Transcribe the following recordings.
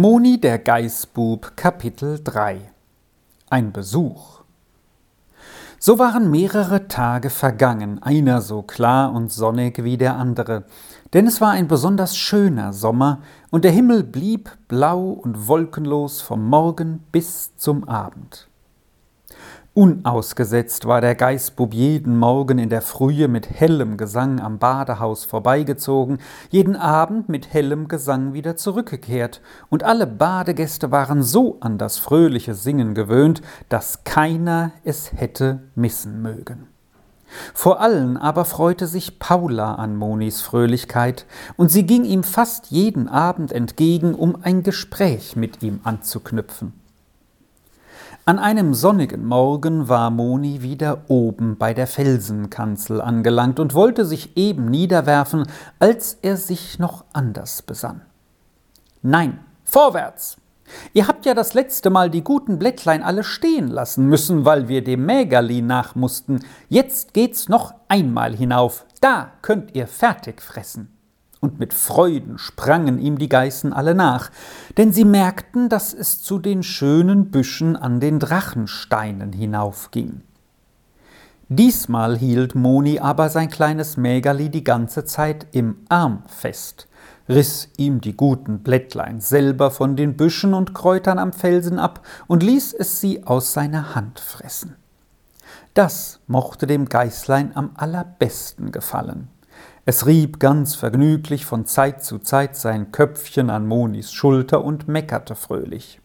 Moni der Geißbub Kapitel 3 Ein Besuch. So waren mehrere Tage vergangen, einer so klar und sonnig wie der andere, denn es war ein besonders schöner Sommer, und der Himmel blieb blau und wolkenlos vom Morgen bis zum Abend. Unausgesetzt war der Geißbub jeden Morgen in der Frühe mit hellem Gesang am Badehaus vorbeigezogen, jeden Abend mit hellem Gesang wieder zurückgekehrt, und alle Badegäste waren so an das fröhliche Singen gewöhnt, dass keiner es hätte missen mögen. Vor allen aber freute sich Paula an Monis Fröhlichkeit, und sie ging ihm fast jeden Abend entgegen, um ein Gespräch mit ihm anzuknüpfen. An einem sonnigen Morgen war Moni wieder oben bei der Felsenkanzel angelangt und wollte sich eben niederwerfen, als er sich noch anders besann. Nein, vorwärts! Ihr habt ja das letzte Mal die guten Blättlein alle stehen lassen müssen, weil wir dem Mägerli nach. Jetzt geht's noch einmal hinauf. Da könnt ihr fertig fressen und mit Freuden sprangen ihm die Geißen alle nach, denn sie merkten, dass es zu den schönen Büschen an den Drachensteinen hinaufging. Diesmal hielt Moni aber sein kleines Mägerli die ganze Zeit im Arm fest, riß ihm die guten Blättlein selber von den Büschen und Kräutern am Felsen ab und ließ es sie aus seiner Hand fressen. Das mochte dem Geißlein am allerbesten gefallen. Es rieb ganz vergnüglich von Zeit zu Zeit sein Köpfchen an Monis Schulter und meckerte fröhlich.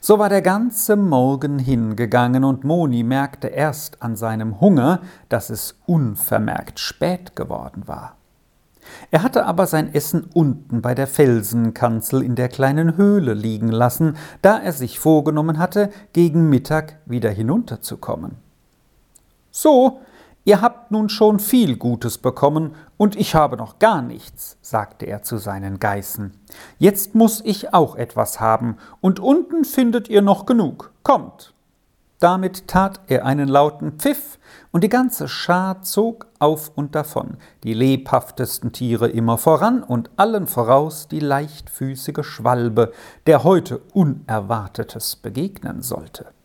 So war der ganze Morgen hingegangen, und Moni merkte erst an seinem Hunger, dass es unvermerkt spät geworden war. Er hatte aber sein Essen unten bei der Felsenkanzel in der kleinen Höhle liegen lassen, da er sich vorgenommen hatte, gegen Mittag wieder hinunterzukommen. So, Ihr habt nun schon viel Gutes bekommen, und ich habe noch gar nichts, sagte er zu seinen Geißen. Jetzt muss ich auch etwas haben, und unten findet ihr noch genug. Kommt! Damit tat er einen lauten Pfiff, und die ganze Schar zog auf und davon, die lebhaftesten Tiere immer voran und allen voraus die leichtfüßige Schwalbe, der heute Unerwartetes begegnen sollte.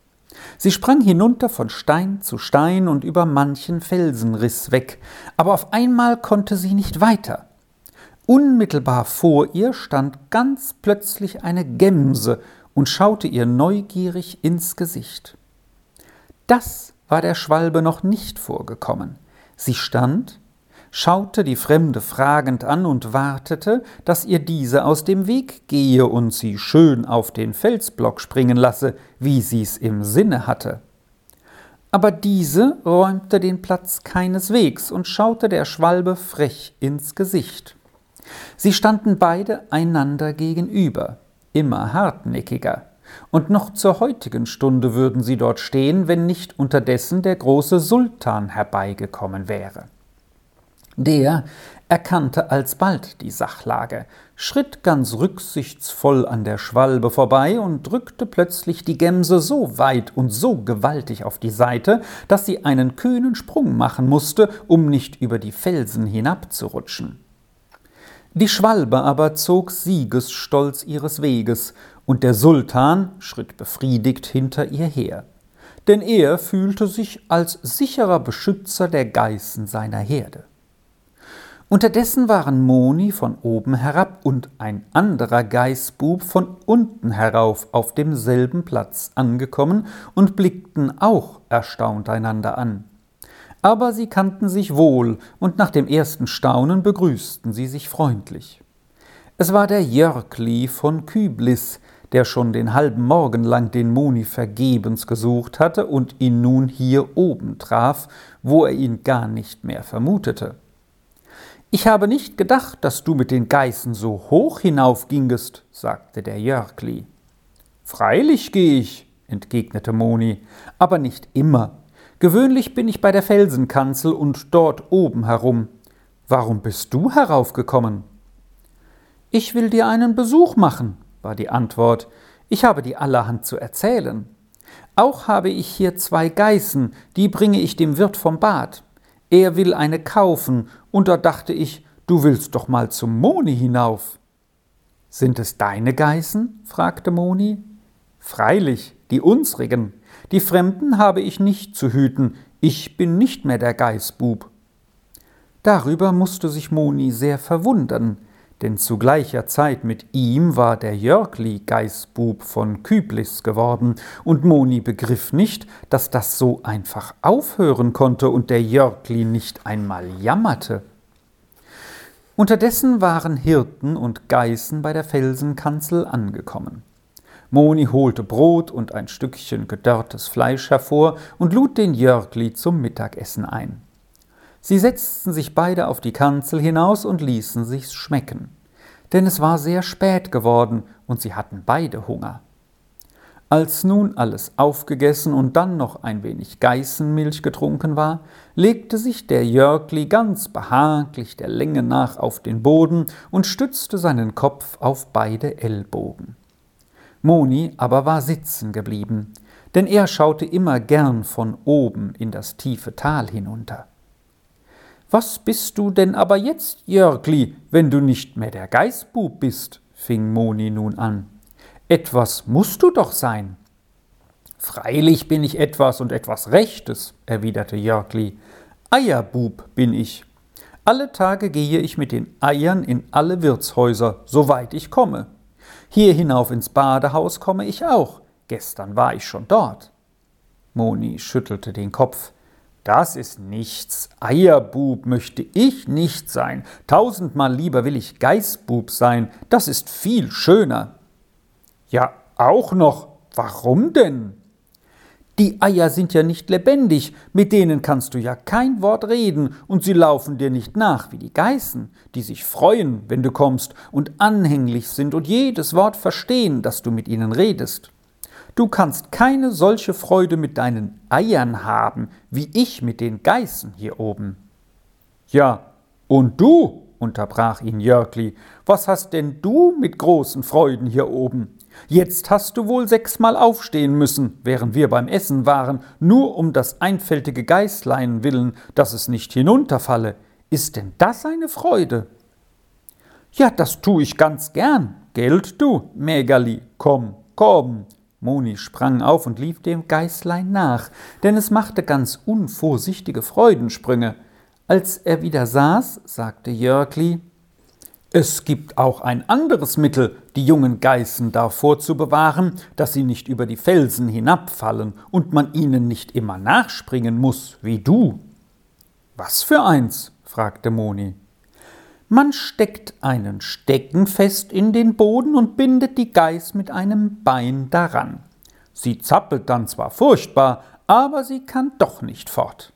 Sie sprang hinunter von Stein zu Stein und über manchen Felsenriss weg, aber auf einmal konnte sie nicht weiter. Unmittelbar vor ihr stand ganz plötzlich eine Gemse und schaute ihr neugierig ins Gesicht. Das war der Schwalbe noch nicht vorgekommen. Sie stand, schaute die Fremde fragend an und wartete, dass ihr diese aus dem Weg gehe und sie schön auf den Felsblock springen lasse, wie sie's im Sinne hatte. Aber diese räumte den Platz keineswegs und schaute der Schwalbe frech ins Gesicht. Sie standen beide einander gegenüber, immer hartnäckiger, und noch zur heutigen Stunde würden sie dort stehen, wenn nicht unterdessen der große Sultan herbeigekommen wäre. Der erkannte alsbald die Sachlage, schritt ganz rücksichtsvoll an der Schwalbe vorbei und drückte plötzlich die Gemse so weit und so gewaltig auf die Seite, dass sie einen kühnen Sprung machen musste, um nicht über die Felsen hinabzurutschen. Die Schwalbe aber zog siegesstolz ihres Weges, und der Sultan schritt befriedigt hinter ihr her, denn er fühlte sich als sicherer Beschützer der Geißen seiner Herde. Unterdessen waren Moni von oben herab und ein anderer Geißbub von unten herauf auf demselben Platz angekommen und blickten auch erstaunt einander an. Aber sie kannten sich wohl, und nach dem ersten Staunen begrüßten sie sich freundlich. Es war der Jörgli von Küblis, der schon den halben Morgen lang den Moni vergebens gesucht hatte und ihn nun hier oben traf, wo er ihn gar nicht mehr vermutete. Ich habe nicht gedacht, dass du mit den Geißen so hoch hinaufgingest, sagte der Jörgli. Freilich geh ich, entgegnete Moni, aber nicht immer. Gewöhnlich bin ich bei der Felsenkanzel und dort oben herum. Warum bist du heraufgekommen? Ich will dir einen Besuch machen, war die Antwort. Ich habe dir allerhand zu erzählen. Auch habe ich hier zwei Geißen, die bringe ich dem Wirt vom Bad. Er will eine kaufen, und da dachte ich, du willst doch mal zum Moni hinauf. Sind es deine Geißen? fragte Moni. Freilich, die unsrigen. Die Fremden habe ich nicht zu hüten. Ich bin nicht mehr der Geißbub. Darüber musste sich Moni sehr verwundern, denn zu gleicher Zeit mit ihm war der Jörgli Geißbub von Küblis geworden, und Moni begriff nicht, dass das so einfach aufhören konnte und der Jörgli nicht einmal jammerte. Unterdessen waren Hirten und Geißen bei der Felsenkanzel angekommen. Moni holte Brot und ein Stückchen gedörrtes Fleisch hervor und lud den Jörgli zum Mittagessen ein. Sie setzten sich beide auf die Kanzel hinaus und ließen sich's schmecken, denn es war sehr spät geworden und sie hatten beide Hunger. Als nun alles aufgegessen und dann noch ein wenig Geißenmilch getrunken war, legte sich der Jörgli ganz behaglich der Länge nach auf den Boden und stützte seinen Kopf auf beide Ellbogen. Moni aber war sitzen geblieben, denn er schaute immer gern von oben in das tiefe Tal hinunter. Was bist du denn aber jetzt, Jörgli, wenn du nicht mehr der Geißbub bist? fing Moni nun an. Etwas musst du doch sein. Freilich bin ich etwas und etwas Rechtes, erwiderte Jörgli. Eierbub bin ich. Alle Tage gehe ich mit den Eiern in alle Wirtshäuser, soweit ich komme. Hier hinauf ins Badehaus komme ich auch. Gestern war ich schon dort. Moni schüttelte den Kopf. Das ist nichts. Eierbub möchte ich nicht sein. Tausendmal lieber will ich Geißbub sein. Das ist viel schöner. Ja, auch noch. Warum denn? Die Eier sind ja nicht lebendig, mit denen kannst du ja kein Wort reden, und sie laufen dir nicht nach wie die Geißen, die sich freuen, wenn du kommst, und anhänglich sind und jedes Wort verstehen, das du mit ihnen redest. Du kannst keine solche Freude mit deinen Eiern haben, wie ich mit den Geißen hier oben. Ja, und du, unterbrach ihn Jörgli, was hast denn du mit großen Freuden hier oben? Jetzt hast du wohl sechsmal aufstehen müssen, während wir beim Essen waren, nur um das einfältige Geißlein willen, dass es nicht hinunterfalle. Ist denn das eine Freude? Ja, das tu ich ganz gern. Geld du, Mägerli, komm, komm. Moni sprang auf und lief dem Geißlein nach, denn es machte ganz unvorsichtige Freudensprünge. Als er wieder saß, sagte Jörgli, es gibt auch ein anderes Mittel, die jungen Geißen davor zu bewahren, dass sie nicht über die Felsen hinabfallen und man ihnen nicht immer nachspringen muss, wie du. Was für eins? fragte Moni. Man steckt einen Stecken fest in den Boden und bindet die Geiß mit einem Bein daran. Sie zappelt dann zwar furchtbar, aber sie kann doch nicht fort.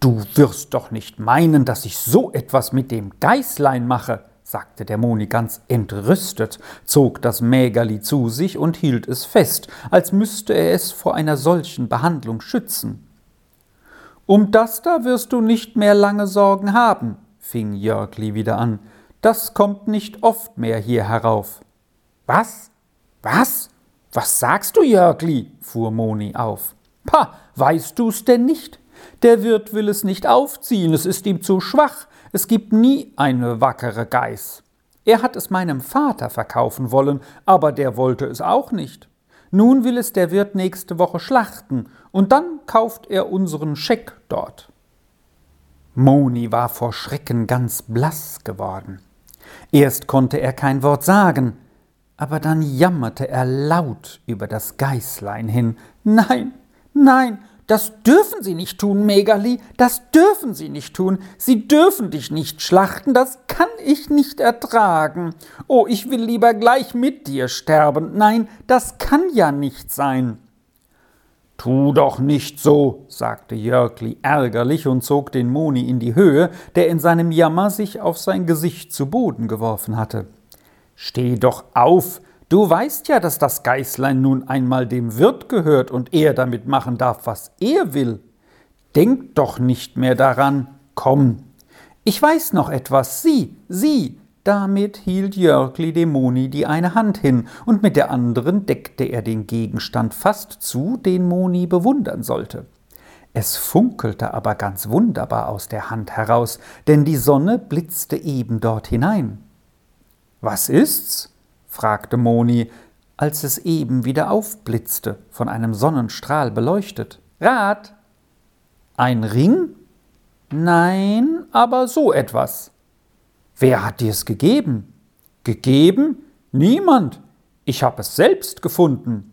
Du wirst doch nicht meinen, dass ich so etwas mit dem Geißlein mache, sagte der Moni ganz entrüstet, zog das Mägerli zu sich und hielt es fest, als müsste er es vor einer solchen Behandlung schützen. Um das da wirst du nicht mehr lange Sorgen haben, fing Jörgli wieder an. Das kommt nicht oft mehr hier herauf. Was? Was? Was sagst du, Jörgli? fuhr Moni auf. Pah, weißt du's denn nicht? Der Wirt will es nicht aufziehen, es ist ihm zu schwach, es gibt nie eine wackere Geiß. Er hat es meinem Vater verkaufen wollen, aber der wollte es auch nicht. Nun will es der Wirt nächste Woche schlachten, und dann kauft er unseren Scheck dort. Moni war vor Schrecken ganz blass geworden. Erst konnte er kein Wort sagen, aber dann jammerte er laut über das Geißlein hin. Nein, nein, das dürfen Sie nicht tun, Megali, das dürfen Sie nicht tun. Sie dürfen dich nicht schlachten, das kann ich nicht ertragen. Oh, ich will lieber gleich mit dir sterben. Nein, das kann ja nicht sein. Tu doch nicht so, sagte Jörgli ärgerlich und zog den Moni in die Höhe, der in seinem Jammer sich auf sein Gesicht zu Boden geworfen hatte. Steh doch auf, Du weißt ja, dass das Geißlein nun einmal dem Wirt gehört und er damit machen darf, was er will. Denk doch nicht mehr daran. Komm. Ich weiß noch etwas. Sieh, sieh. Damit hielt Jörgli dem Moni die eine Hand hin, und mit der anderen deckte er den Gegenstand fast zu, den Moni bewundern sollte. Es funkelte aber ganz wunderbar aus der Hand heraus, denn die Sonne blitzte eben dort hinein. Was ist's? fragte Moni, als es eben wieder aufblitzte, von einem Sonnenstrahl beleuchtet. Rat! Ein Ring? Nein, aber so etwas. Wer hat dir's gegeben? Gegeben? Niemand. Ich habe es selbst gefunden.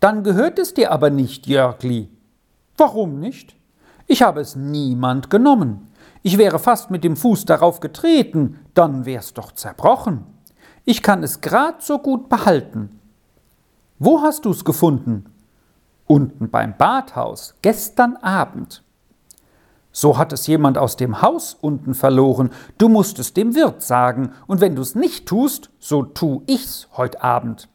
Dann gehört es dir aber nicht, Jörgli. Warum nicht? Ich habe es niemand genommen. Ich wäre fast mit dem Fuß darauf getreten, dann wär's doch zerbrochen. Ich kann es grad so gut behalten. Wo hast du's gefunden? Unten beim Badhaus, gestern Abend. So hat es jemand aus dem Haus unten verloren. Du musst es dem Wirt sagen, und wenn du's nicht tust, so tu ich's heut Abend.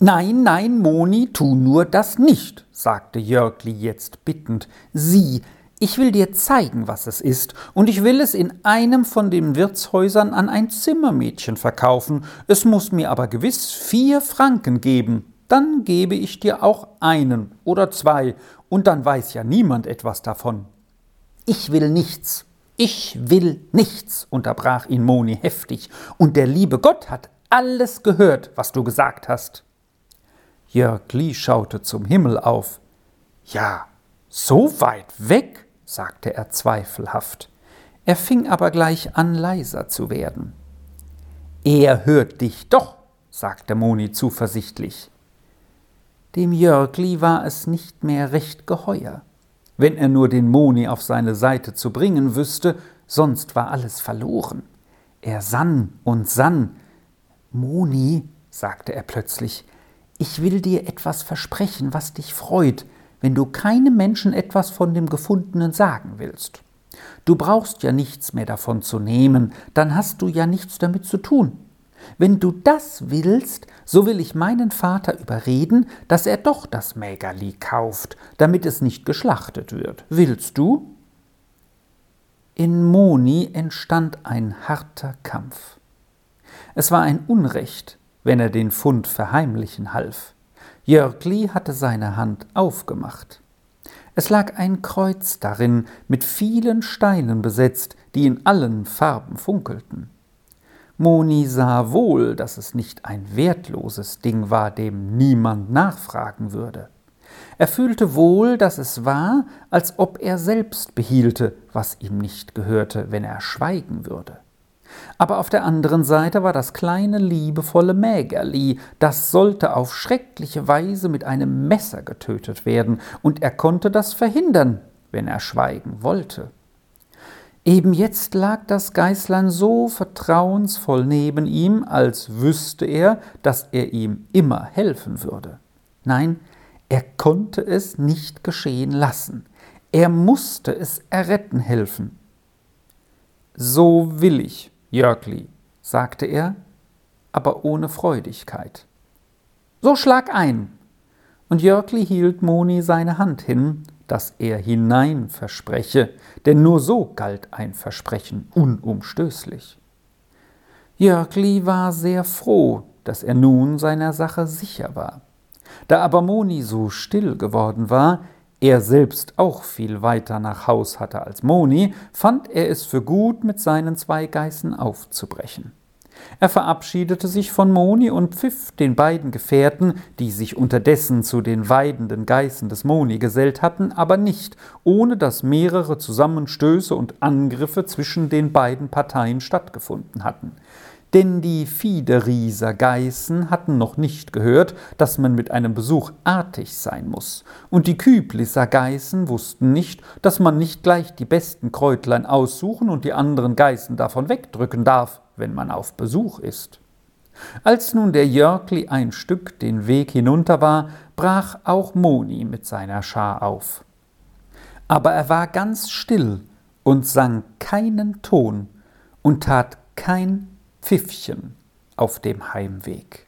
Nein, nein, Moni, tu nur das nicht, sagte Jörgli jetzt bittend. Sieh, ich will dir zeigen, was es ist, und ich will es in einem von den Wirtshäusern an ein Zimmermädchen verkaufen. Es muss mir aber gewiss vier Franken geben. Dann gebe ich dir auch einen oder zwei, und dann weiß ja niemand etwas davon. Ich will nichts, ich will nichts, unterbrach ihn Moni heftig, und der liebe Gott hat alles gehört, was du gesagt hast. Jörg Lee schaute zum Himmel auf. Ja, so weit weg, sagte er zweifelhaft. Er fing aber gleich an, leiser zu werden. Er hört dich doch, sagte Moni zuversichtlich. Dem Jörgli war es nicht mehr recht geheuer. Wenn er nur den Moni auf seine Seite zu bringen wüsste, sonst war alles verloren. Er sann und sann. Moni, sagte er plötzlich, ich will dir etwas versprechen, was dich freut, wenn du keinem Menschen etwas von dem Gefundenen sagen willst. Du brauchst ja nichts mehr davon zu nehmen, dann hast du ja nichts damit zu tun. Wenn du das willst, so will ich meinen Vater überreden, dass er doch das Mägerli kauft, damit es nicht geschlachtet wird. Willst du? In Moni entstand ein harter Kampf. Es war ein Unrecht, wenn er den Fund verheimlichen half. Jörgli hatte seine Hand aufgemacht. Es lag ein Kreuz darin, mit vielen Steinen besetzt, die in allen Farben funkelten. Moni sah wohl, dass es nicht ein wertloses Ding war, dem niemand nachfragen würde. Er fühlte wohl, dass es war, als ob er selbst behielte, was ihm nicht gehörte, wenn er schweigen würde. Aber auf der anderen Seite war das kleine, liebevolle Mägerli, das sollte auf schreckliche Weise mit einem Messer getötet werden, und er konnte das verhindern, wenn er schweigen wollte. Eben jetzt lag das Geißlein so vertrauensvoll neben ihm, als wüsste er, dass er ihm immer helfen würde. Nein, er konnte es nicht geschehen lassen. Er musste es erretten helfen. So will ich, Jörgli, sagte er, aber ohne Freudigkeit. So schlag ein. Und Jörgli hielt Moni seine Hand hin, dass er hinein verspreche, denn nur so galt ein Versprechen unumstößlich. Jörgli war sehr froh, dass er nun seiner Sache sicher war. Da aber Moni so still geworden war, er selbst auch viel weiter nach Haus hatte als Moni, fand er es für gut, mit seinen zwei Geißen aufzubrechen. Er verabschiedete sich von Moni und pfiff den beiden Gefährten, die sich unterdessen zu den weidenden Geißen des Moni gesellt hatten, aber nicht, ohne dass mehrere Zusammenstöße und Angriffe zwischen den beiden Parteien stattgefunden hatten. Denn die Fiederieser Geißen hatten noch nicht gehört, dass man mit einem Besuch artig sein muss, und die Küblisser Geißen wussten nicht, dass man nicht gleich die besten Kräutlein aussuchen und die anderen Geißen davon wegdrücken darf, wenn man auf Besuch ist. Als nun der Jörgli ein Stück den Weg hinunter war, brach auch Moni mit seiner Schar auf. Aber er war ganz still und sang keinen Ton und tat kein Pfiffchen auf dem Heimweg.